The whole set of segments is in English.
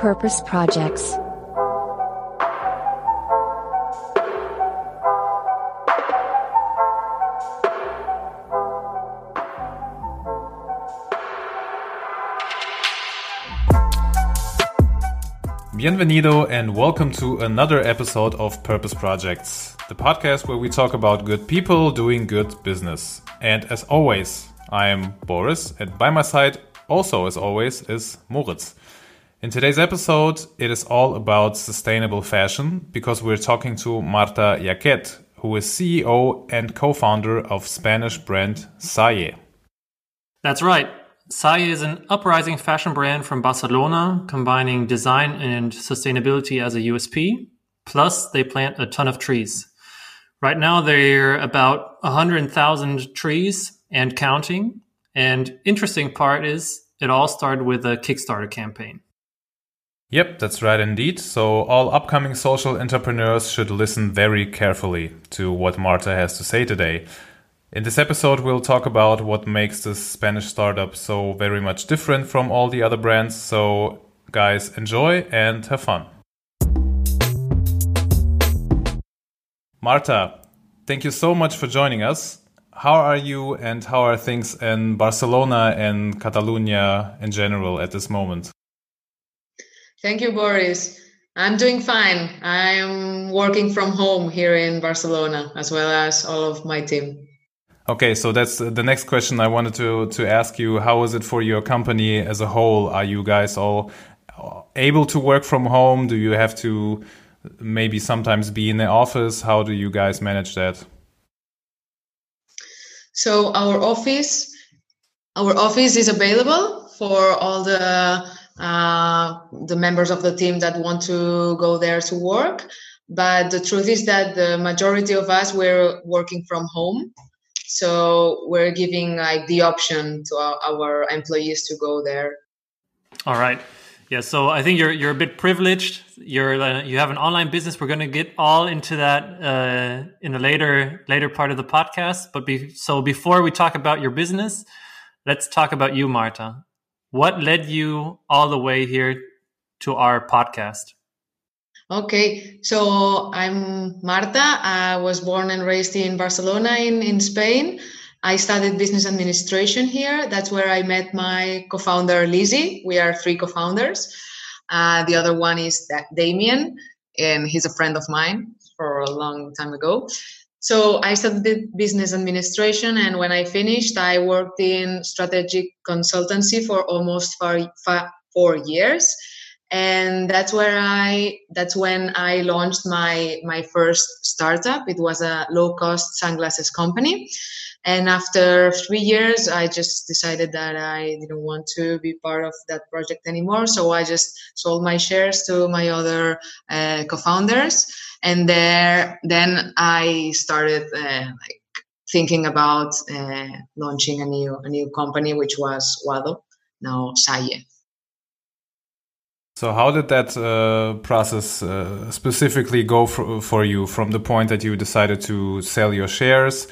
Purpose Projects. Bienvenido and welcome to another episode of Purpose Projects, the podcast where we talk about good people doing good business. And as always, I am Boris, and by my side, also as always, is Moritz. In today's episode, it is all about sustainable fashion because we're talking to Marta Llaquet, who is CEO and co founder of Spanish brand Saye. That's right. Saye is an uprising fashion brand from Barcelona, combining design and sustainability as a USP. Plus, they plant a ton of trees. Right now, they're about 100,000 trees and counting. And interesting part is it all started with a Kickstarter campaign. Yep, that's right indeed. So, all upcoming social entrepreneurs should listen very carefully to what Marta has to say today. In this episode, we'll talk about what makes this Spanish startup so very much different from all the other brands. So, guys, enjoy and have fun. Marta, thank you so much for joining us. How are you and how are things in Barcelona and Catalonia in general at this moment? Thank you, Boris. I'm doing fine. I'm working from home here in Barcelona, as well as all of my team. Okay, so that's the next question I wanted to to ask you. How is it for your company as a whole? Are you guys all able to work from home? Do you have to maybe sometimes be in the office? How do you guys manage that? So our office, our office is available for all the uh, the members of the team that want to go there to work. But the truth is that the majority of us were working from home. So we're giving like the option to our, employees to go there. All right. Yeah, so I think you're you're a bit privileged. You're uh, you have an online business. We're going to get all into that uh, in a later later part of the podcast. But be, so before we talk about your business, let's talk about you, Marta. What led you all the way here to our podcast? Okay, so I'm Marta. I was born and raised in Barcelona, in, in Spain. I studied business administration here. That's where I met my co founder, Lizzie. We are three co founders. Uh, the other one is Damien, and he's a friend of mine for a long time ago. So I studied business administration, and when I finished, I worked in strategic consultancy for almost four, four years, and that's where I that's when I launched my my first startup. It was a low cost sunglasses company, and after three years, I just decided that I didn't want to be part of that project anymore. So I just sold my shares to my other uh, co-founders and there then i started uh, like thinking about uh, launching a new a new company which was wado now saye. So how did that uh, process uh, specifically go for, for you? From the point that you decided to sell your shares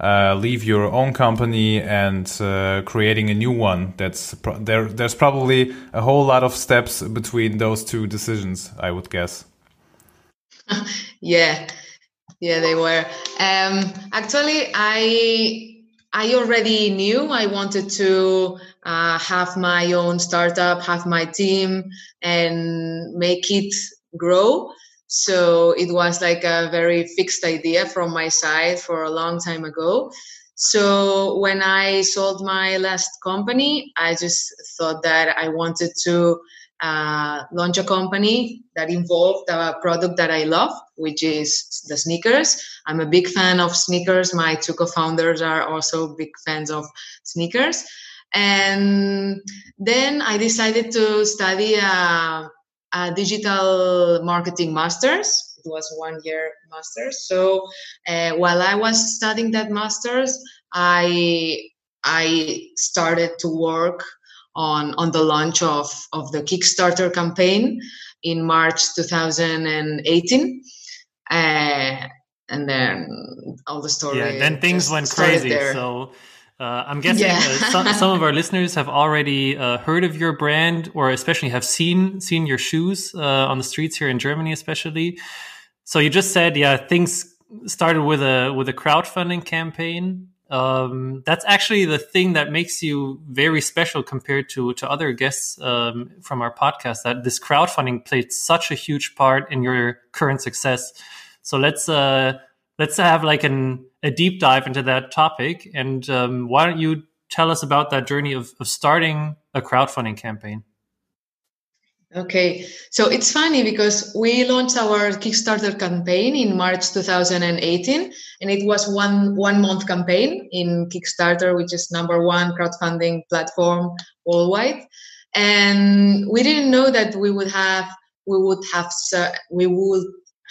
uh, leave your own company and uh, creating a new one that's there there's probably a whole lot of steps between those two decisions i would guess yeah, yeah, they were. Um, actually, I I already knew I wanted to uh, have my own startup, have my team, and make it grow. So it was like a very fixed idea from my side for a long time ago. So when I sold my last company, I just thought that I wanted to uh, launch a company that involved a product that I love, which is the sneakers. I'm a big fan of sneakers. My two co-founders are also big fans of sneakers. And then I decided to study a, a digital marketing master's. It was one year master's. So uh, while I was studying that master's, I I started to work on on the launch of of the Kickstarter campaign in March 2018. Uh, and then all the story. Yeah, then things went crazy. There. So Uh, I'm guessing yeah. uh, some, some, of our listeners have already uh, heard of your brand, or especially have seen seen your shoes uh, on the streets here in Germany, especially. So you just said, yeah, things started with a with a crowdfunding campaign. Um, that's actually the thing that makes you very special compared to to other guests um, from our podcast. That this crowdfunding played such a huge part in your current success. So let's uh, let's have like an a deep dive into that topic. And um, why don't you tell us about that journey of, of starting a crowdfunding campaign? Okay, so it's funny because we launched our Kickstarter campaign in March 2018, and it was one one month campaign in Kickstarter, which is number one crowdfunding platform worldwide. And we didn't know that we would have we would have we would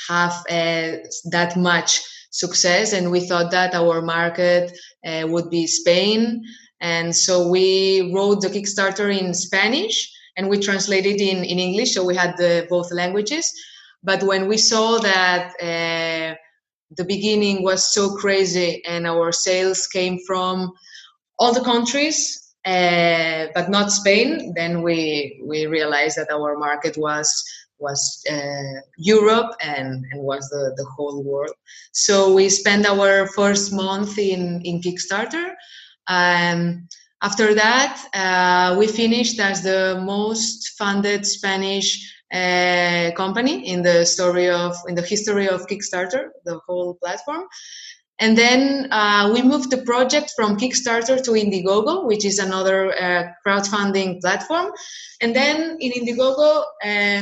have uh, that much success and we thought that our market uh, would be spain and so we wrote the kickstarter in spanish and we translated in, in english so we had the both languages but when we saw that uh, the beginning was so crazy and our sales came from all the countries uh, but not spain then we we realized that our market was was uh, Europe and, and was the, the whole world. So we spent our first month in, in Kickstarter. Um, after that, uh, we finished as the most funded Spanish uh, company in the story of in the history of Kickstarter, the whole platform. And then uh, we moved the project from Kickstarter to Indiegogo, which is another uh, crowdfunding platform. And then in Indiegogo, uh,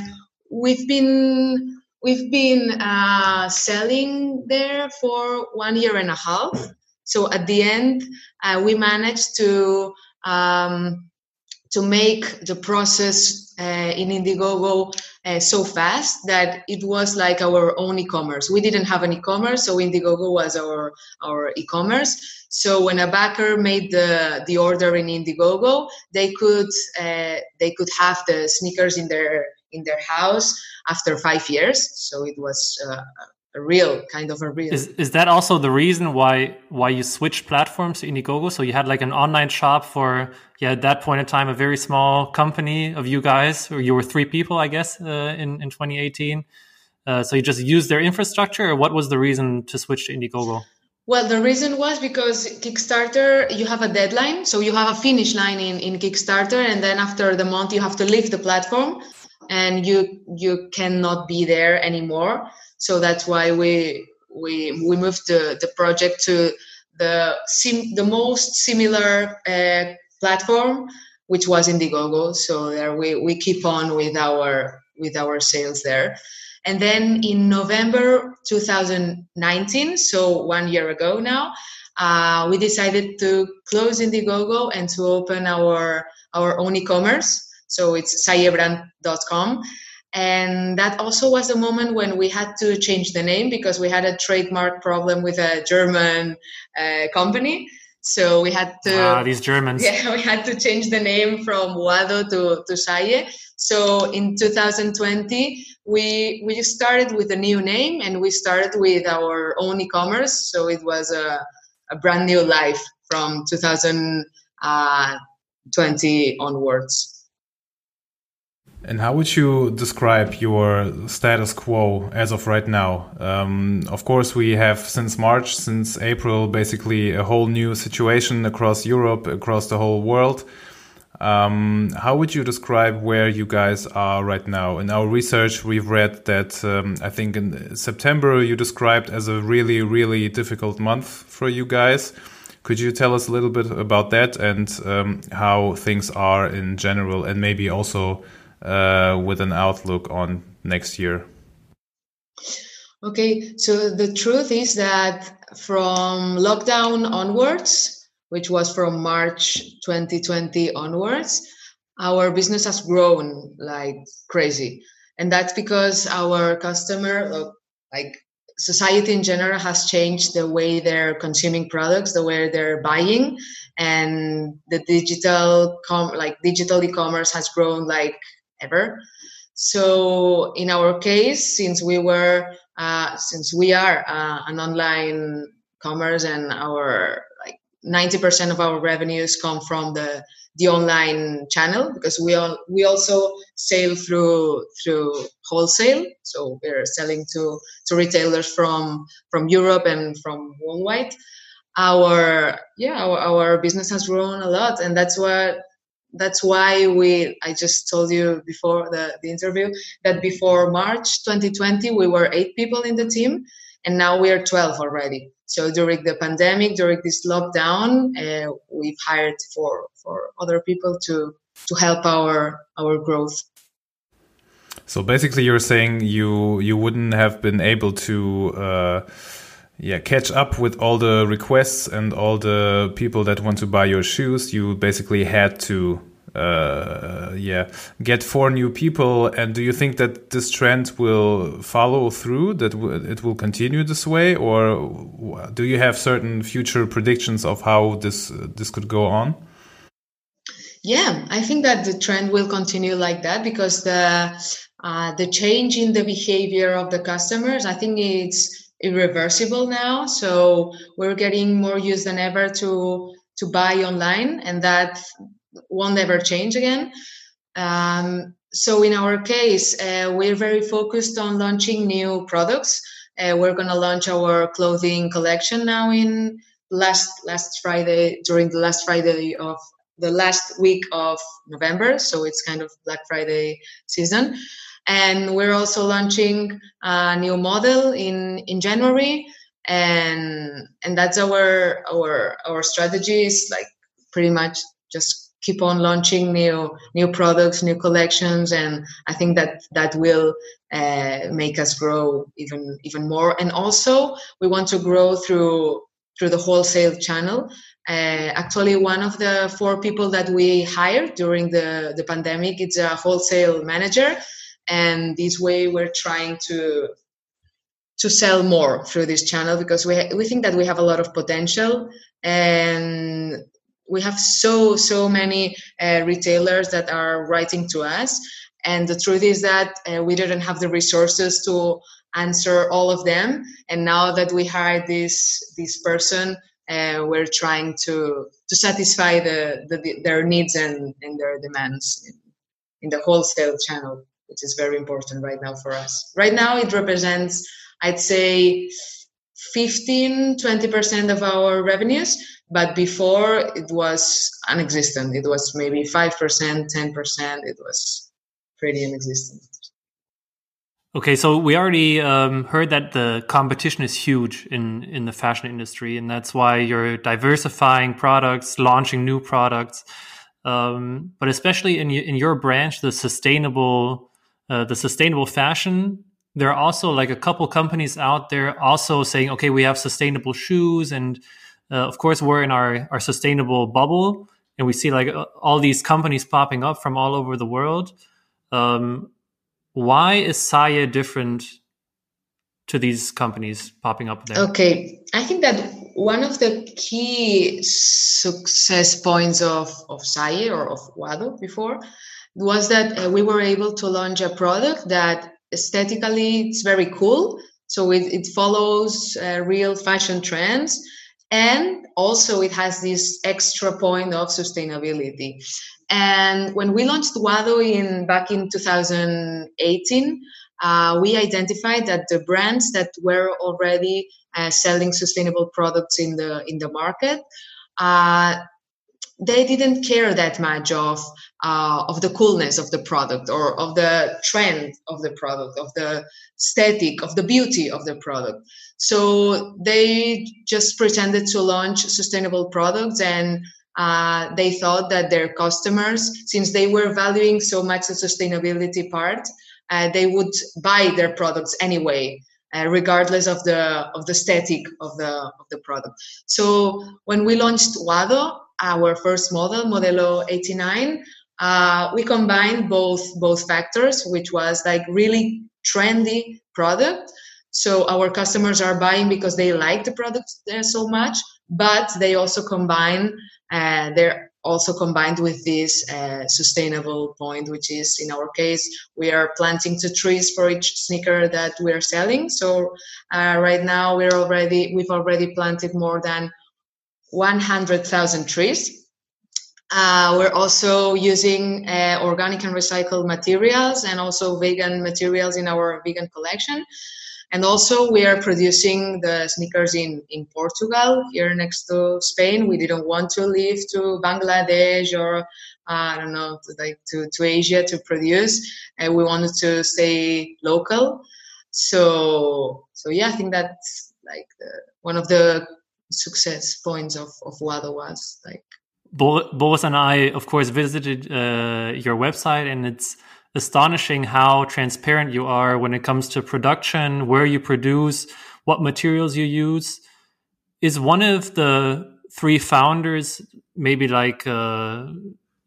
we've been we've been uh, selling there for one year and a half. So at the end, uh, we managed to um, to make the process uh, in Indiegogo uh, so fast that it was like our own e-commerce. We didn't have an e-commerce, so Indiegogo was our our e-commerce. So when a backer made the the order in Indiegogo, they could uh, they could have the sneakers in their in their house after five years. So it was uh, a real kind of a real. Is, is that also the reason why why you switched platforms to Indiegogo? So you had like an online shop for yeah at that point in time a very small company of you guys, or you were three people, I guess, uh, in in 2018. Uh, so you just used their infrastructure, or what was the reason to switch to Indiegogo? Well, the reason was because Kickstarter, you have a deadline. So you have a finish line in, in Kickstarter, and then after the month, you have to leave the platform and you you cannot be there anymore so that's why we we we moved the, the project to the sim, the most similar uh, platform which was indiegogo. So there we, we keep on with our with our sales there. And then in november 2019 so one year ago now uh, we decided to close indiegogo and to open our our own e-commerce. So it's sayebrand.com. And that also was the moment when we had to change the name because we had a trademark problem with a German uh, company. So we had to. Ah, these Germans. Yeah, we had to change the name from Wado to, to Saye. So in 2020, we we started with a new name and we started with our own e-commerce. So it was a, a brand new life from 2020 uh, onwards. And how would you describe your status quo as of right now? Um, of course, we have since March, since April, basically a whole new situation across Europe, across the whole world. Um, how would you describe where you guys are right now? In our research, we've read that um, I think in September you described as a really, really difficult month for you guys. Could you tell us a little bit about that and um, how things are in general, and maybe also with an outlook on next year? Okay, so the truth is that from lockdown onwards, which was from March 2020 onwards, our business has grown like crazy. And that's because our customer, uh, like society in general, has changed the way they're consuming products, the way they're buying, and the digital com like digital e-commerce has grown like ever. So in our case, since we were, uh, since we are uh, an online commerce and our like 90% of our revenues come from the the online channel because we all we also sell through through wholesale so we're selling to to retailers from from europe and from worldwide our yeah our, our business has grown a lot and that's what that's why we i just told you before the, the interview that before march 2020 we were eight people in the team and now we are 12 already. So during the pandemic during this lockdown uh, we've hired for for other people to to help our our growth. So basically you're saying you you wouldn't have been able to uh, yeah catch up with all the requests and all the people that want to buy your shoes. You basically had to uh, yeah get four new people. And do you think that this trend will follow through that it will continue this way? Or do you have certain future predictions of how this uh, this could go on? Yeah i think that the trend will continue like that because the uh, the change in the behavior of the customers i think it's irreversible now so we're getting more used than ever to to buy online and that won't ever change again. Um, so in our case, uh, we're very focused on launching new products. Uh, we're going to launch our clothing collection now in last last Friday during the last Friday of the last week of November. So it's kind of Black Friday season, and we're also launching a new model in in January. And and that's our our our strategy is like pretty much just keep on launching new new products new collections. And i think that that will uh, make us grow even even more. And also we want to grow through through the wholesale channel. Uh, actually one of the four people that we hired during the the pandemic it's a wholesale manager and this way we're trying to to sell more through this channel because we we think that we have a lot of potential. And we have so so many uh, retailers that are writing to us. And the truth is that uh, we didn't have the resources to answer all of them. And now that we hired this this person uh, we're trying to to satisfy the, the, their needs and, and their demands in, in the wholesale channel which is very important right now for us. Right now it represents i'd say 15 20% of our revenues but before it was non-existent it was maybe 5% 10% it was pretty inexistent okay so we already um, heard that the competition is huge in in the fashion industry and that's why you're diversifying products launching new products. Um, but especially in in your branch the sustainable uh, the sustainable fashion there are also like a couple companies out there also saying okay we have sustainable shoes and uh, of course, we're in our, our sustainable bubble and we see like uh, all these companies popping up from all over the world. Um, why is Saye different to these companies popping up there? Okay, I think that one of the key success points of, of Saye or of Wado before was that uh, we were able to launch a product that aesthetically it's very cool. So it, it follows uh, real fashion trends and also it has this extra point of sustainability and when we launched wado in back in 2018 uh, we identified that the brands that were already uh, selling sustainable products in the in the market uh, they didn't care that much of uh, of the coolness of the product or of the trend of the product of the aesthetic of the beauty of the product. So they just pretended to launch sustainable products and uh, they thought that their customers since they were valuing so much the sustainability part uh, they would buy their products anyway uh, regardless of the of the aesthetic of the of the product. So when we launched wado our first model, Modelo 89, uh, we combined both both factors, which was like really trendy product. So our customers are buying because they like the product so much, but they also combine. Uh, they're also combined with this uh, sustainable point, which is in our case we are planting two trees for each sneaker that we are selling. So uh, right now we're already we've already planted more than 100,000 trees. Uh, we're also using uh, organic and recycled materials and also vegan materials in our vegan collection. And also, we are producing the sneakers in, in Portugal, here next to Spain. We didn't want to leave to Bangladesh or uh, I don't know, to, like to, to Asia to produce. And we wanted to stay local. So, so yeah, I think that's like the, one of the success points of, of Wado was like. Boris and I, of course, visited uh, your website, and it's astonishing how transparent you are when it comes to production, where you produce, what materials you use. Is one of the three founders maybe like uh,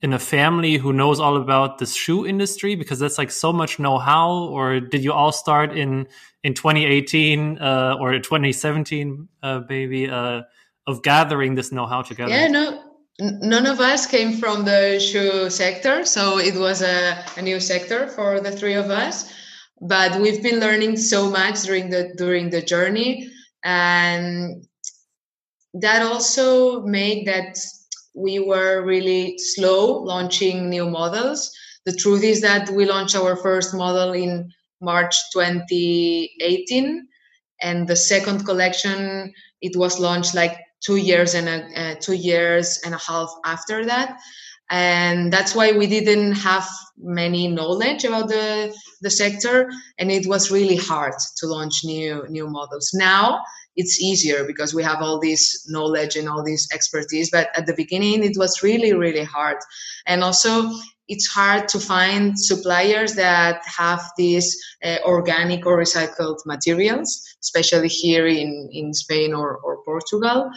in a family who knows all about the shoe industry? Because that's like so much know-how. Or did you all start in in 2018 uh, or 2017 uh, maybe uh, of gathering this know-how together? Yeah no none of us came from the shoe sector, so it was a, a new sector for the three of us. But we've been learning so much during the during the journey, and that also made that we were really slow launching new models. The truth is that we launched our first model in March 2018, and the second collection it was launched like two years and a uh, two years and a half after that and that's why we didn't have many knowledge about the the sector and it was really hard to launch new new models now it's easier because we have all this knowledge and all this expertise but at the beginning it was really really hard and also it's hard to find suppliers that have these uh, organic or recycled materials, especially here in, in Spain or, or Portugal.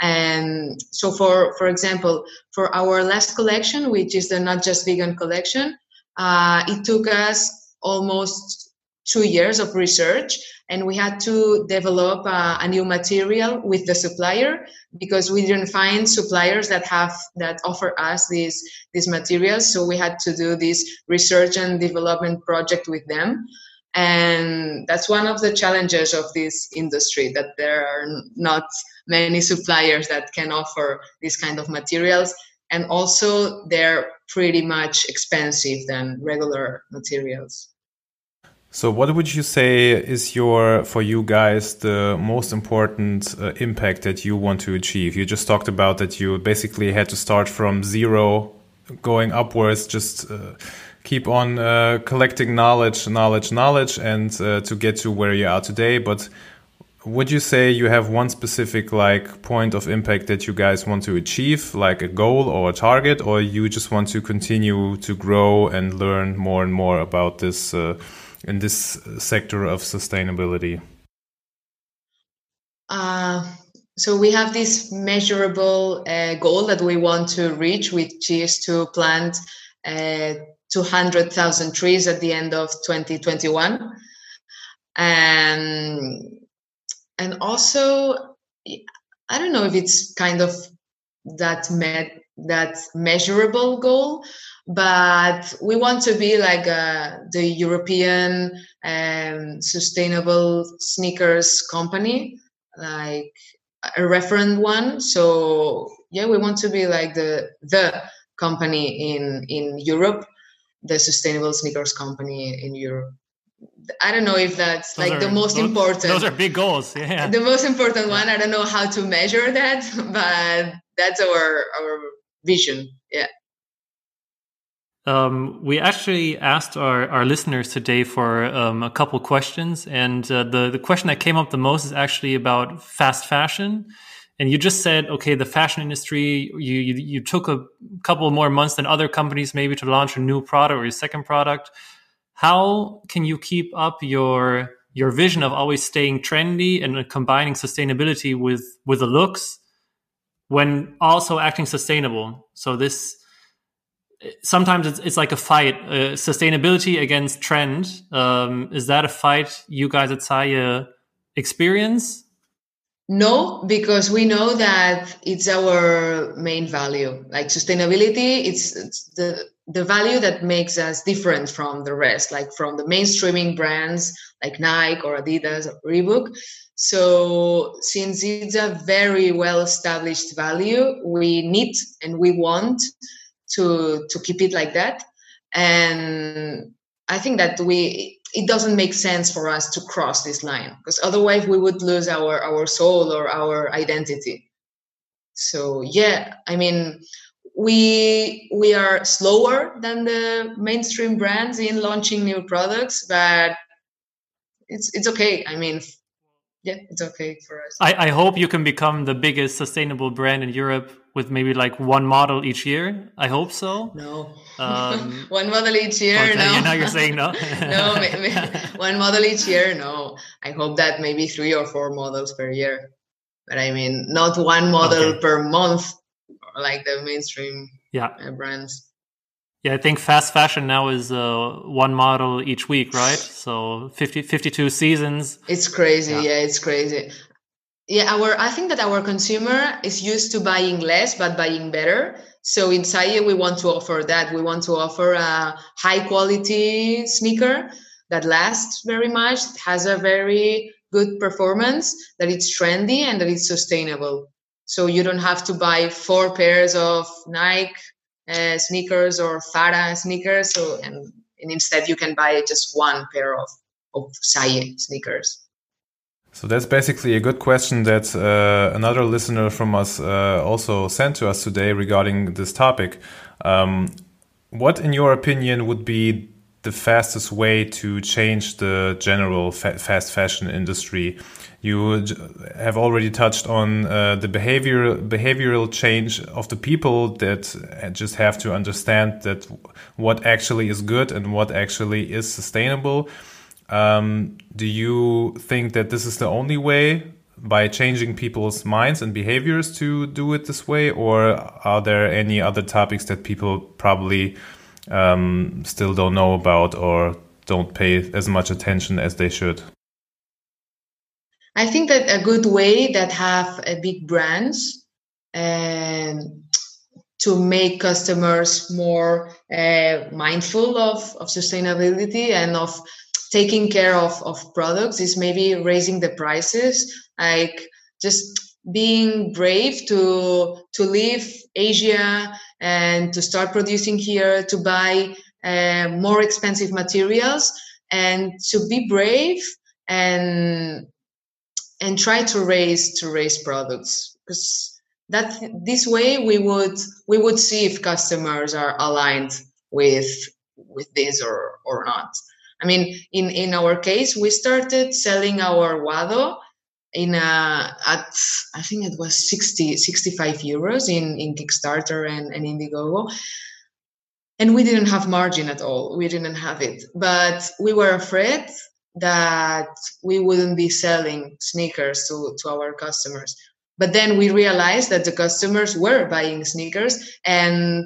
And so, for for example, for our last collection, which is the not just vegan collection, uh, it took us almost two years of research and we had to develop uh, a new material with the supplier because we didn't find suppliers that have that offer us these these materials. So we had to do this research and development project with them. And that's one of the challenges of this industry that there are not many suppliers that can offer these kind of materials. And also they're pretty much expensive than regular materials so, what would you say is your, for you guys, the most important uh, impact that you want to achieve? You just talked about that you basically had to start from zero, going upwards, just uh, keep on uh, collecting knowledge, knowledge, knowledge, and uh, to get to where you are today. But would you say you have one specific like point of impact that you guys want to achieve, like a goal or a target, or you just want to continue to grow and learn more and more about this? Uh, in this sector of sustainability? Uh, so we have this measurable uh, goal that we want to reach, which is to plant uh, 200,000 trees at the end of 2021. And, and also, I don't know if it's kind of that met that measurable goal, but we want to be like uh, the European um, sustainable sneakers company, like a referent one. So yeah, we want to be like the the company in in Europe, the sustainable sneakers company in Europe. I don't know if that's those like are, the most those, important. Those are big goals. Yeah. The most important one. I don't know how to measure that, but that's our our vision. Yeah. Um, we actually asked our, our listeners today for um, a couple questions, and uh, the the question that came up the most is actually about fast fashion. And you just said, okay, the fashion industry, you, you, you took a couple more months than other companies maybe to launch a new product or your second product. How can you keep up your your vision of always staying trendy and combining sustainability with with the looks when also acting sustainable? So this sometimes it's, it's like a fight. Uh, sustainability against trend um, is that a fight you guys at Saye experience? No because we know that it's our main value. Like sustainability it's, it's the the value that makes us different from the rest, like from the mainstreaming brands like Nike or Adidas or Reebok. So, since it's a very well established value, we need and we want to to keep it like that. And I think that we it doesn't make sense for us to cross this line because otherwise we would lose our our soul or our identity. So yeah, I mean we we are slower than the mainstream brands in launching new products, but it's it's okay. I mean, yeah, it's okay for us. I, I hope you can become the biggest sustainable brand in Europe with maybe like one model each year. I hope so. No, um, one model each year. Okay, no, now you're saying no. no, maybe, one model each year. No, I hope that maybe three or four models per year. But I mean, not one model okay. per month like the mainstream yeah. Uh, brands. Yeah, I think fast fashion now is uh, one model each week, right? So 50, 52 seasons. It's crazy. Yeah. yeah, it's crazy. Yeah, our I think that our consumer is used to buying less but buying better. So in Saye, we want to offer that. We want to offer a high quality sneaker that lasts very much, has a very good performance, that it's trendy and that it's sustainable. So you don't have to buy four pairs of Nike uh, sneakers or Farah sneakers. So and, and instead you can buy just one pair of of Saye sneakers. So that's basically a good question that uh, another listener from us uh, also sent to us today regarding this topic. Um, what, in your opinion, would be the fastest way to change the general fa fast fashion industry? You have already touched on uh, the behavior behavioral change of the people that just have to understand that what actually is good and what actually is sustainable. Um, do you think that this is the only way by changing people's minds and behaviors to do it this way, or are there any other topics that people probably um, still don't know about or don't pay as much attention as they should? I think that a good way that have a big brands and to make customers more uh, mindful of, of sustainability and of taking care of, of products is maybe raising the prices like just being brave to to leave asia and to start producing here to buy uh, more expensive materials and to be brave and and try to raise to raise products. Because that this way we would we would see if customers are aligned with with this or or not i mean in in our case we started selling our wado in a at i think it was 60 65 euros in in kickstarter and, and indiegogo. And we didn't have margin at all. We didn't have it. But we were afraid that we wouldn't be selling sneakers to, to our customers. But then we realized that the customers were buying sneakers and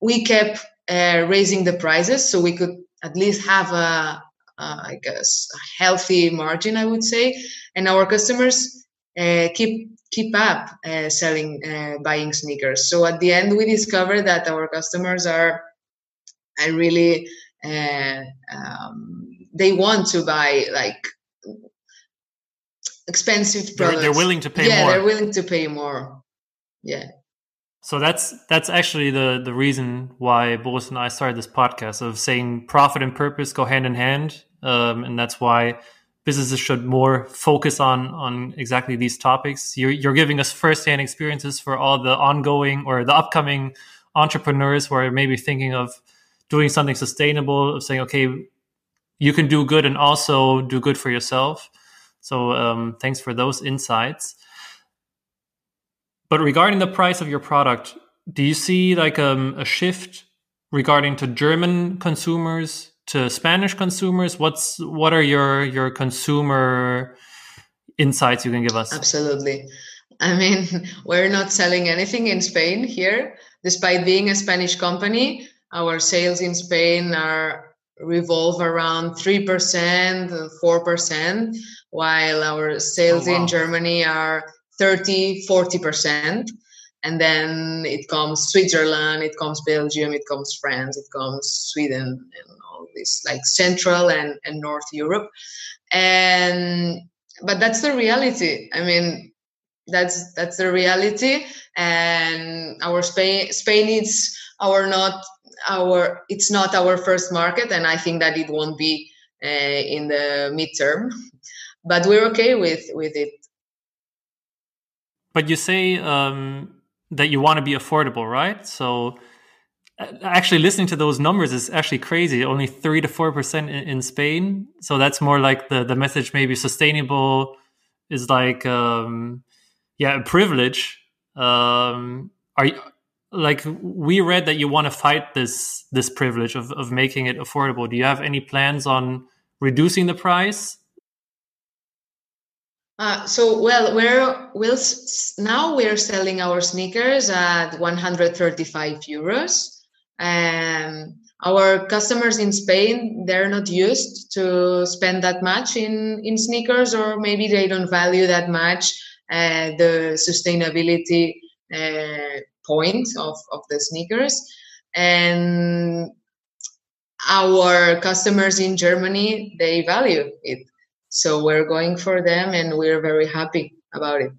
we kept uh, raising the prices so we could at least have a, a I guess, a healthy margin, I would say. And our customers uh, keep keep up uh, selling, uh, buying sneakers. So at the end, we discovered that our customers are, are really uh, um, they want to buy like expensive products. They're, they're willing to pay yeah, more. they're willing to pay more. Yeah. So that's that's actually the the reason why Boris and I started this podcast of saying profit and purpose go hand in hand, um, and that's why businesses should more focus on on exactly these topics. You're you're giving us firsthand experiences for all the ongoing or the upcoming entrepreneurs who are maybe thinking of doing something sustainable, of saying, okay, you can do good and also do good for yourself. So um, thanks for those insights. But regarding the price of your product, do you see like um, a shift regarding to German consumers to Spanish consumers? What's what are your your consumer insights you can give us? Absolutely. I mean, we're not selling anything in Spain here, despite being a Spanish company. Our sales in Spain are revolve around 3%, 4%, while our sales oh, wow. in Germany are 30, 40%. and then it comes Switzerland, it comes Belgium, it comes France, it comes Sweden, and all this like Central and, and North Europe. And but that's the reality. I mean, that's that's the reality. And our Spain Spain is our not our it's not our first market, and I think that it won't be uh, in the midterm. But we're okay with with it. But you say um, that you want to be affordable, right? So actually listening to those numbers is actually crazy only 3 to 4% in, in spain. So that's more like the the message maybe sustainable is like um yeah a privilege. Um are you like we read that you want to fight this this privilege of, of making it affordable. Do you have any plans on reducing the price uh, so well we're we'll now we're selling our sneakers at 135 euros um, our customers in Spain, they're not used to spend that much in, in sneakers, or maybe they don't value that much uh, the sustainability uh, point of, of the sneakers. And our customers in Germany, they value it. So we're going for them and we're very happy about it.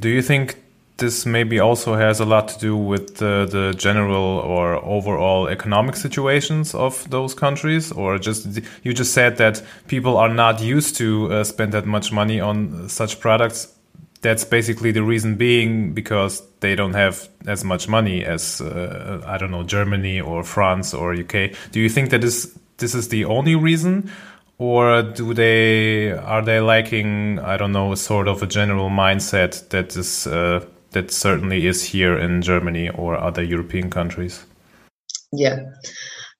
Do you think this maybe also has a lot to do with the, the general or overall economic situations of those countries? Or just you just said that people are not used to uh, spend that much money on such products. That's basically the reason being because they don't have as much money as uh, i don't know germany or france or uk do you think that is this is the only reason or do they are they lacking i don't know a sort of a general mindset that is uh, that certainly is here in Germany or other European countries? Yeah,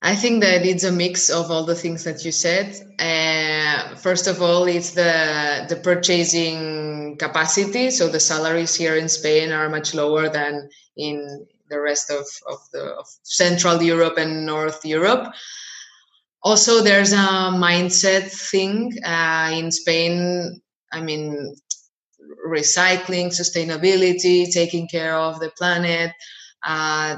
I think that it's a mix of all the things that you said. Uh, first of all, it's the the purchasing capacity. So the salaries here in Spain are much lower than in the rest of, of the of Central Europe and North Europe. Also, there's a mindset thing uh, in Spain. I mean, recycling, sustainability, taking care of the planet, uh,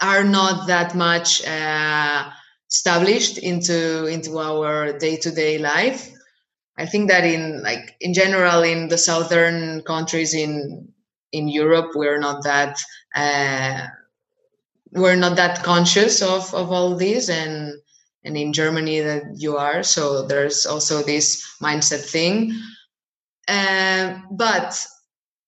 are not that much uh, established into into our day-to-day life. I think that in like in general in the southern countries in in Europe we're not that uh, we're not that conscious of of all this and and in Germany that you are so there's also this mindset thing um, but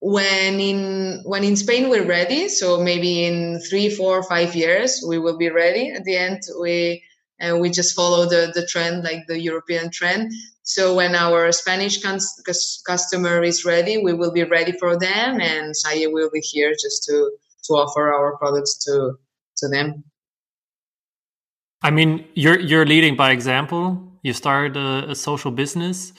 when in when in Spain we're ready, so maybe in three, four, five years we will be ready. At the end, we and uh, we just follow the the trend, like the European trend. So when our Spanish customer is ready, we will be ready for them, and Saye will be here just to to offer our products to to them. I mean, you're you're leading by example. You started a, a social business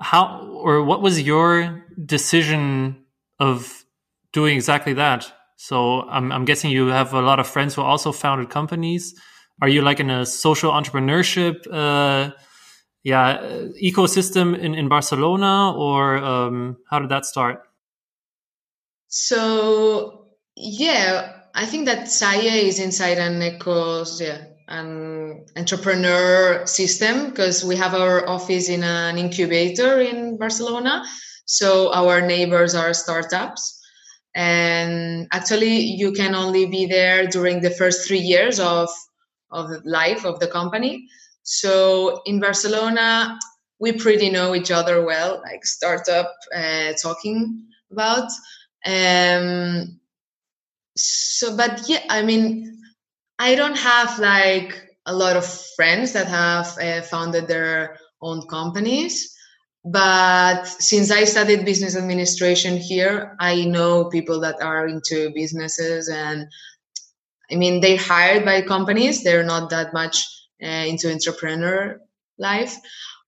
how or what was your decision of doing exactly that? So I'm, I'm guessing you have a lot of friends who also founded companies. Are you like in a social entrepreneurship, uh, yeah, ecosystem in, in Barcelona, or um, how did that start? So yeah, I think that Saye is inside an ecos, yeah, an entrepreneur system because we have our office in an incubator in Barcelona. So our neighbors are startups. And actually, you can only be there during the first three years of, of life of the company. So in Barcelona, we pretty know each other well, like startup uh, talking about. Um, so, but yeah, I mean, I don't have like a lot of friends that have uh, founded their own companies. But since I studied business administration here, I know people that are into businesses and I mean, they're hired by companies. They're not that much uh, into entrepreneur life.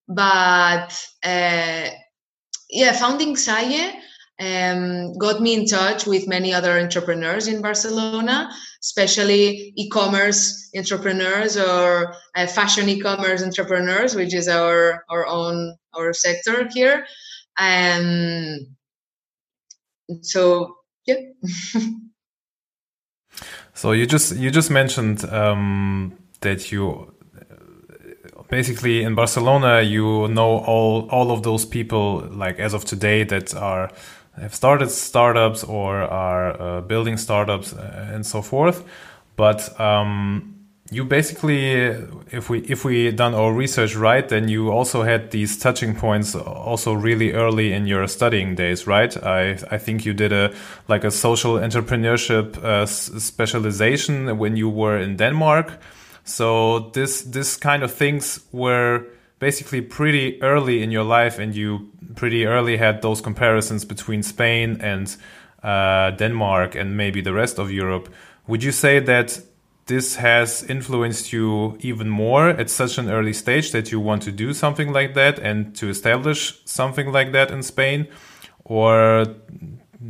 But uh, yeah, founding Saye um, got me in touch with many other entrepreneurs in Barcelona especially e-commerce entrepreneurs or uh, fashion e-commerce entrepreneurs, which is our our own our sector here. And so yeah. so you just you just mentioned um, that you basically in Barcelona you know all all of those people like as of today that are have started startups or are uh, building startups uh, and so forth. But um, you basically, if we if we done our research right, then you also had these touching points also really early in your studying days, right? I I think you did a like a social entrepreneurship uh, specialization when you were in Denmark. So this this kind of things were basically pretty early in your life, and you pretty early had those comparisons between Spain and uh, Denmark and maybe the rest of Europe. Would you say that this has influenced you even more at such an early stage that you want to do something like that and to establish something like that in Spain? Or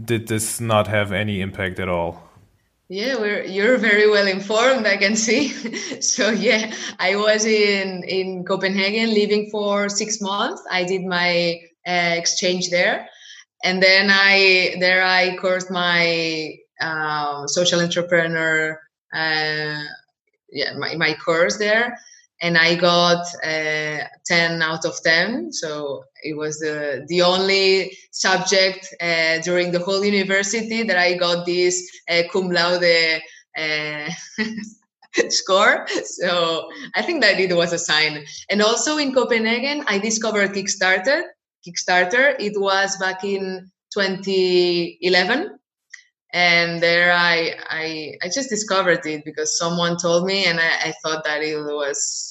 did this not have any impact at all? Yeah, we're, you're very well informed, I can see. so yeah, I was in in Copenhagen living for six months. I did my uh, exchange there, and then I there I coursed my um, social entrepreneur uh, yeah my, my course there and i got uh, 10 out of 10 so it was the the only subject uh, during the whole university that i got this uh, cum laude uh, score. So i think that it was a sign. And also in copenhagen i discovered kickstarter. Kickstarter it was back in 2011 and there I, I i just discovered it because someone told me and i, I thought that it was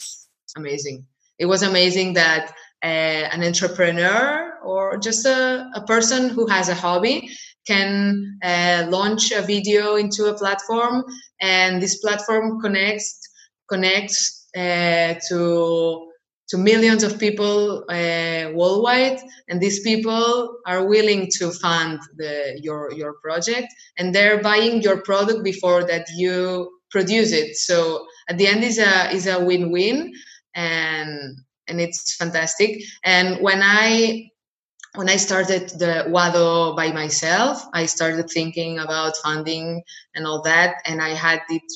amazing. It was amazing that uh, an entrepreneur or just a, a person who has a hobby can uh, launch a video into a platform and this platform connects connects uh, to to millions of people uh, worldwide and these people are willing to fund the, your your project and they're buying your product before that you produce it. So at the end is a is a win-win and and it's fantastic. And when i when i started the wado by myself i started thinking about funding and all that and i had it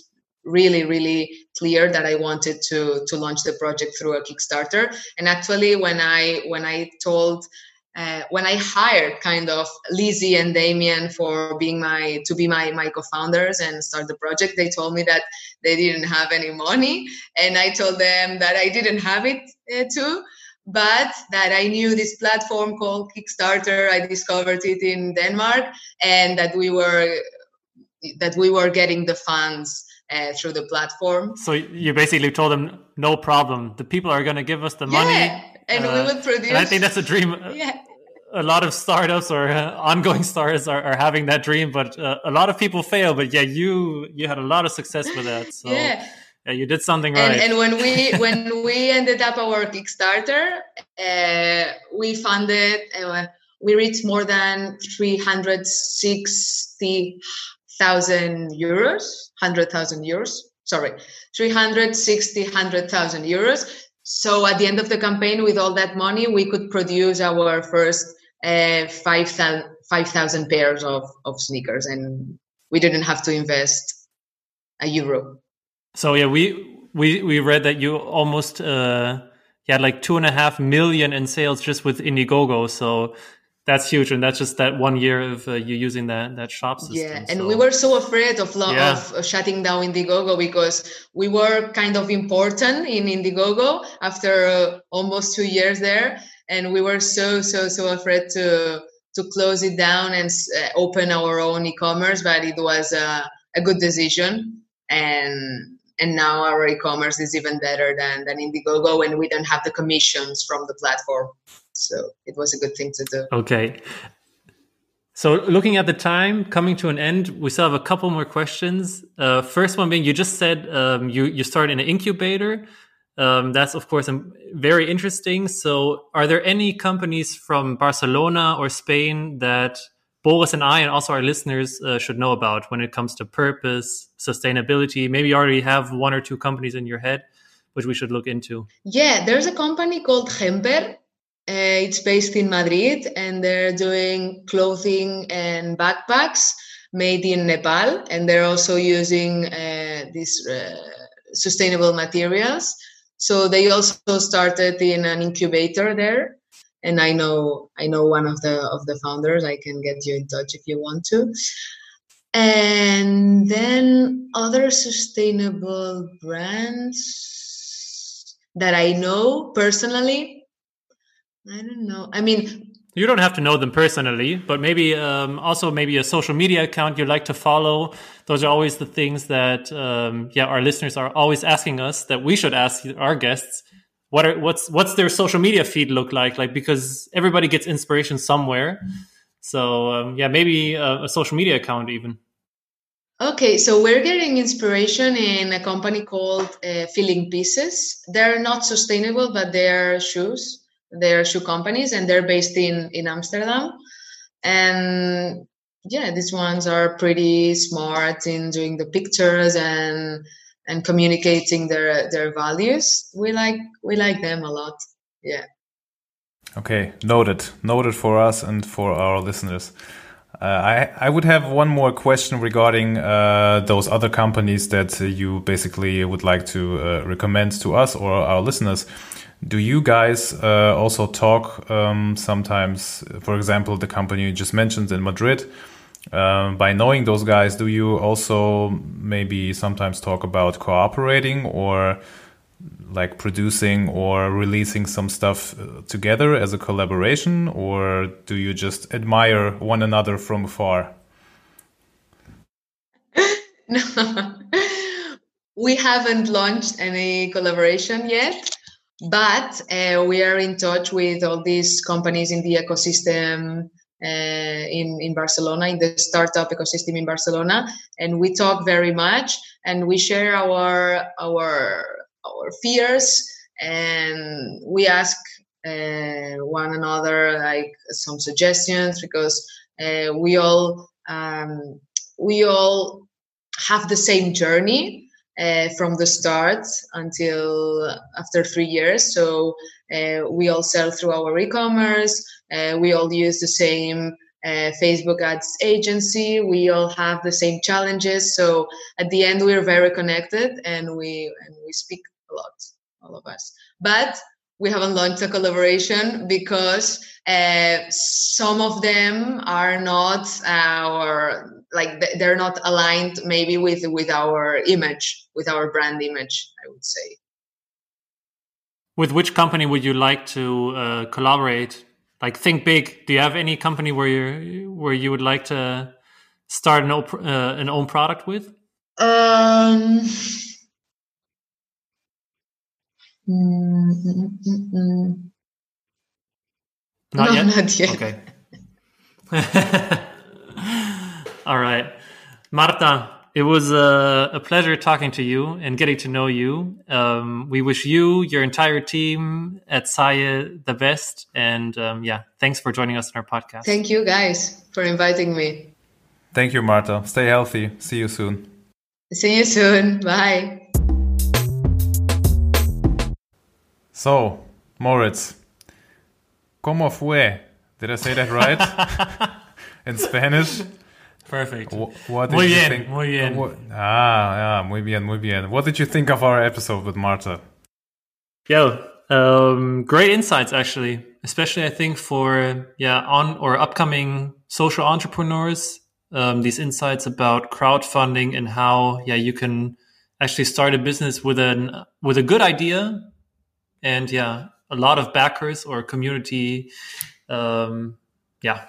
really really clear that i wanted to to launch the project through a kickstarter. And actually when i when i told uh, when I hired kind of Lizzie and Damien for being my to be my my co-founders and start the project, they told me that they didn't have any money, and I told them that I didn't have it uh, too, but that I knew this platform called Kickstarter. I discovered it in Denmark, and that we were that we were getting the funds uh, through the platform. So you basically told them, no problem. The people are going to give us the money. And uh, we will produce. And I think that's a dream. yeah. A lot of startups or uh, ongoing startups are, are, having that dream, but uh, a lot of people fail. But yeah, you you had a lot of success with that. So yeah. yeah you did something right. And, and when we when we ended up our Kickstarter, uh, we funded. Uh, we reached more than three hundred sixty thousand euros, hundred thousand euros. Sorry, 360, 100,000 euros. So at the end of the campaign, with all that money, we could produce our first uh, 5,000 5, pairs of, of sneakers, and we didn't have to invest a euro. So yeah, we we we read that you almost uh, you had like two and a half million in sales just with Indiegogo. So that's huge and that's just that one year of uh, you using that that shop system yeah and so. we were so afraid of, lo- yeah. of shutting down indiegogo because we were kind of important in indiegogo after uh, almost two years there and we were so so so afraid to to close it down and uh, open our own e-commerce but it was a, a good decision and and now our e-commerce is even better than than indiegogo and we don't have the commissions from the platform so it was a good thing to do. Okay. So looking at the time coming to an end, we still have a couple more questions. Uh, first one being, you just said um, you you start in an incubator. Um, that's of course very interesting. So, are there any companies from Barcelona or Spain that Boris and I, and also our listeners, uh, should know about when it comes to purpose, sustainability? Maybe you already have one or two companies in your head, which we should look into. Yeah, there's a company called Hemper Uh, it's based in Madrid, and they're doing clothing and backpacks made in Nepal, and they're also using uh, these uh, sustainable materials. So they also started in an incubator there, and I know I know one of the of the founders. I can get you in touch if you want to. And then other sustainable brands that I know personally. I don't know. I mean, you don't have to know them personally, but maybe um, also maybe a social media account you like to follow. Those are always the things that um, yeah our listeners are always asking us that we should ask our guests. What are what's what's their social media feed look like? Like because everybody gets inspiration somewhere. So um, yeah, maybe a, a social media account even. Okay, so we're getting inspiration in a company called uh, Filling Pieces. They're not sustainable, but they're shoes they're shoe companies and they're based in in Amsterdam. And yeah, these ones are pretty smart in doing the pictures and and communicating their their values. We like we like them a lot. Yeah. Okay, noted. Noted for us and for our listeners. Uh, I I would have one more question regarding uh, those other companies that you basically would like to uh, recommend to us or our listeners. Do you guys uh, also talk um, sometimes, for example, the company you just mentioned in Madrid? Um, by knowing those guys, do you also maybe sometimes talk about cooperating or like producing or releasing some stuff uh, together as a collaboration, or do you just admire one another from afar? no, we haven't launched any collaboration yet but uh, we are in touch with all these companies in the ecosystem uh, in, in Barcelona, in the startup ecosystem in Barcelona, and we talk very much and we share our our our fears and we ask uh, one another like some suggestions because uh, we all um, we all have the same journey uh, from the start until after three years. So uh, we all sell through our e-commerce. Uh, we all use the same uh, Facebook ads agency. We all have the same challenges. So at the end, we are very connected and we and we speak a lot, all of us. But we haven't launched a collaboration because uh, some of them are not our like they're not aligned maybe with with our image with our brand image i would say. With which company would you like to uh, collaborate? Like think big. Do you have any company where you where you would like to start an, uh, an own product with? Um mm, mm, mm, not, no, yet? not yet okay All right. Marta, it was a, a, pleasure talking to you and getting to know you. Um, we wish you, your entire team at Saye the best. And um, yeah, thanks for joining us in our podcast. Thank you guys for inviting me. Thank you, Marta. Stay healthy. See you soon. See you soon. Bye. So, Moritz, ¿cómo fue? Did I say that right? in Spanish? Perfect. what did muy you bien, think? Muy bien. Ah, yeah, muy bien, muy bien. What did you think of our episode with Marta? Yeah, um, great insights actually, especially I think for yeah on or upcoming social entrepreneurs. Um, these insights about crowdfunding and how yeah you can actually start a business with an with a good idea and yeah a lot of backers or community. Um, yeah,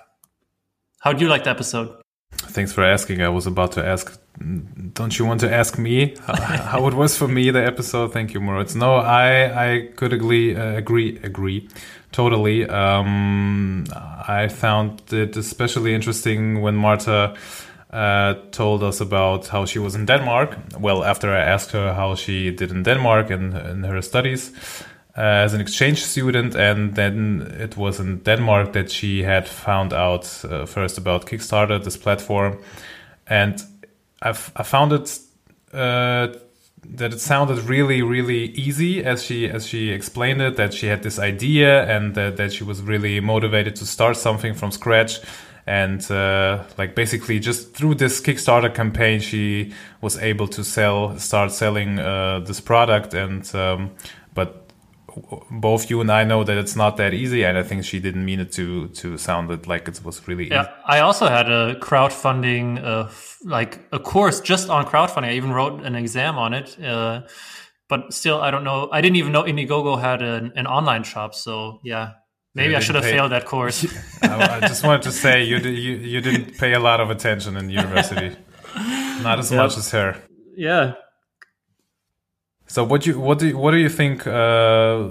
how do you like the episode? Thanks for asking. I was about to ask. Don't you want to ask me how it was for me the episode? Thank you, Moritz. No, I I could agree uh, agree agree totally. Um, I found it especially interesting when Marta uh, told us about how she was in Denmark. Well, after I asked her how she did in Denmark and in her studies uh, as an exchange student, and then it was in Denmark that she had found out uh, first about Kickstarter, this platform, and I've, I found it uh, that it sounded really really easy as she as she explained it that she had this idea and that, that she was really motivated to start something from scratch and uh, like basically just through this Kickstarter campaign, she was able to sell, start selling uh, this product. And um, but both you and I know that it's not that easy, and I think she didn't mean it to to sound it like it was really. Yeah, easy. I also had a crowdfunding, uh, like a course just on crowdfunding. I even wrote an exam on it. Uh, but still, I don't know. I didn't even know Indiegogo had an, an online shop. So yeah, Maybe I should have pay. failed that course. I, just wanted to say you, you you didn't pay a lot of attention in university, not as yep. much as her. Yeah. So what you what do you, what do you think uh,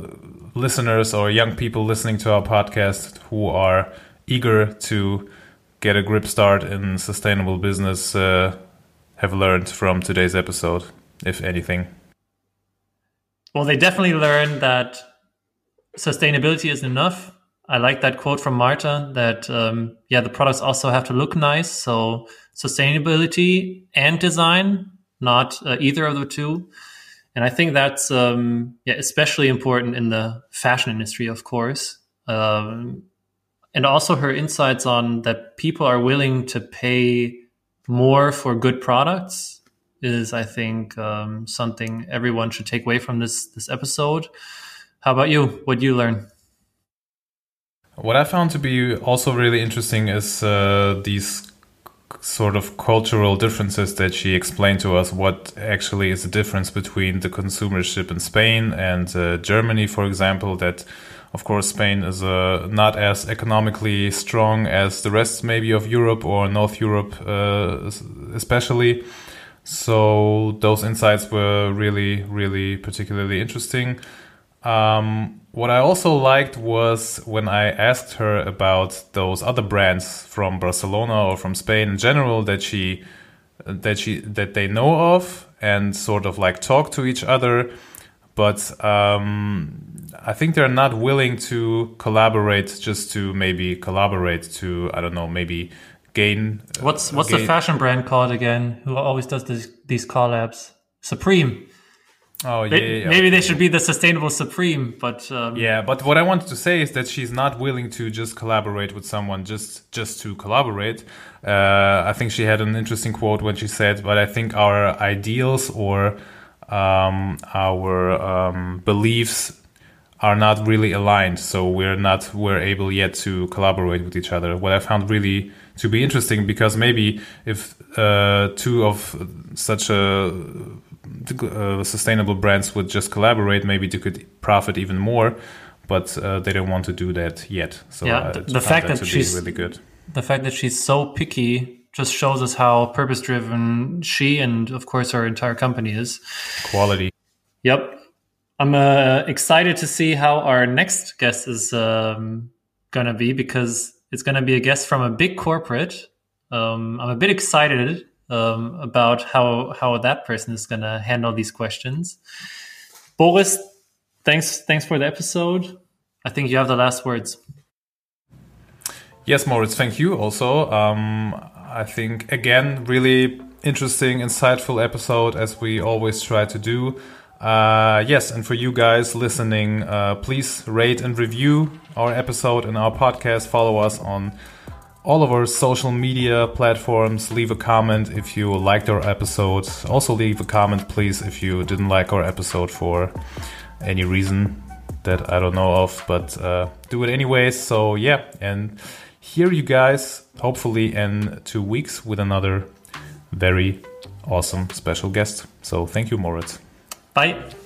listeners or young people listening to our podcast who are eager to get a grip start in sustainable business uh, have learned from today's episode, if anything? Well, they definitely learned that sustainability is enough I like that quote from Marta that um, yeah, the products also have to look nice. So sustainability and design, not uh, either of the two. And I think that's um, yeah, especially important in the fashion industry, of course. Um, and also her insights on that people are willing to pay more for good products is, I think, um, something everyone should take away from this this episode. How about you? What you learn? What I found to be also really interesting is uh, these sort of cultural differences that she explained to us. What actually is the difference between the consumership in Spain and uh, Germany, for example? That, of course, Spain is uh, not as economically strong as the rest, maybe of Europe or North Europe, uh, especially. So those insights were really, really particularly interesting. Um, what I also liked was when I asked her about those other brands from Barcelona or from Spain in general that she that she that they know of and sort of like talk to each other, but um, I think they're not willing to collaborate just to maybe collaborate to I don't know maybe gain. What's what's gain. the fashion brand called again? Who always does this, these collabs? Supreme. Oh yeah, yeah, maybe they should be the sustainable supreme, but um, yeah. But what I wanted to say is that she's not willing to just collaborate with someone just just to collaborate. Uh, I think she had an interesting quote when she said, "But I think our ideals or um, our um, beliefs are not really aligned, so we're not we're able yet to collaborate with each other." What I found really to be interesting because maybe if uh, two of such a uh, sustainable brands would just collaborate, maybe they could profit even more. But uh, they don't want to do that yet. So yeah, the, the fact that, that she's really good. The fact that she's so picky just shows us how purpose driven she and of course her entire company is. Quality. Yep. I'm uh, excited to see how our next guest is um, going to be because it's going to be a guest from a big corporate. Um, I'm a bit excited um, about how how that person is going to handle these questions. Boris, thanks thanks for the episode. I think you have the last words. Yes, Moritz, thank you. Also, um, I think again, really interesting, insightful episode as we always try to do. Uh, yes, and for you guys listening, uh, please rate and review our episode and our podcast. Follow us on all of our social media platforms. Leave a comment if you liked our episode. Also, leave a comment, please, if you didn't like our episode for any reason that I don't know of, but uh, do it anyways. So, yeah, and hear you guys hopefully in two weeks with another very awesome special guest. So, thank you, Moritz. Bye.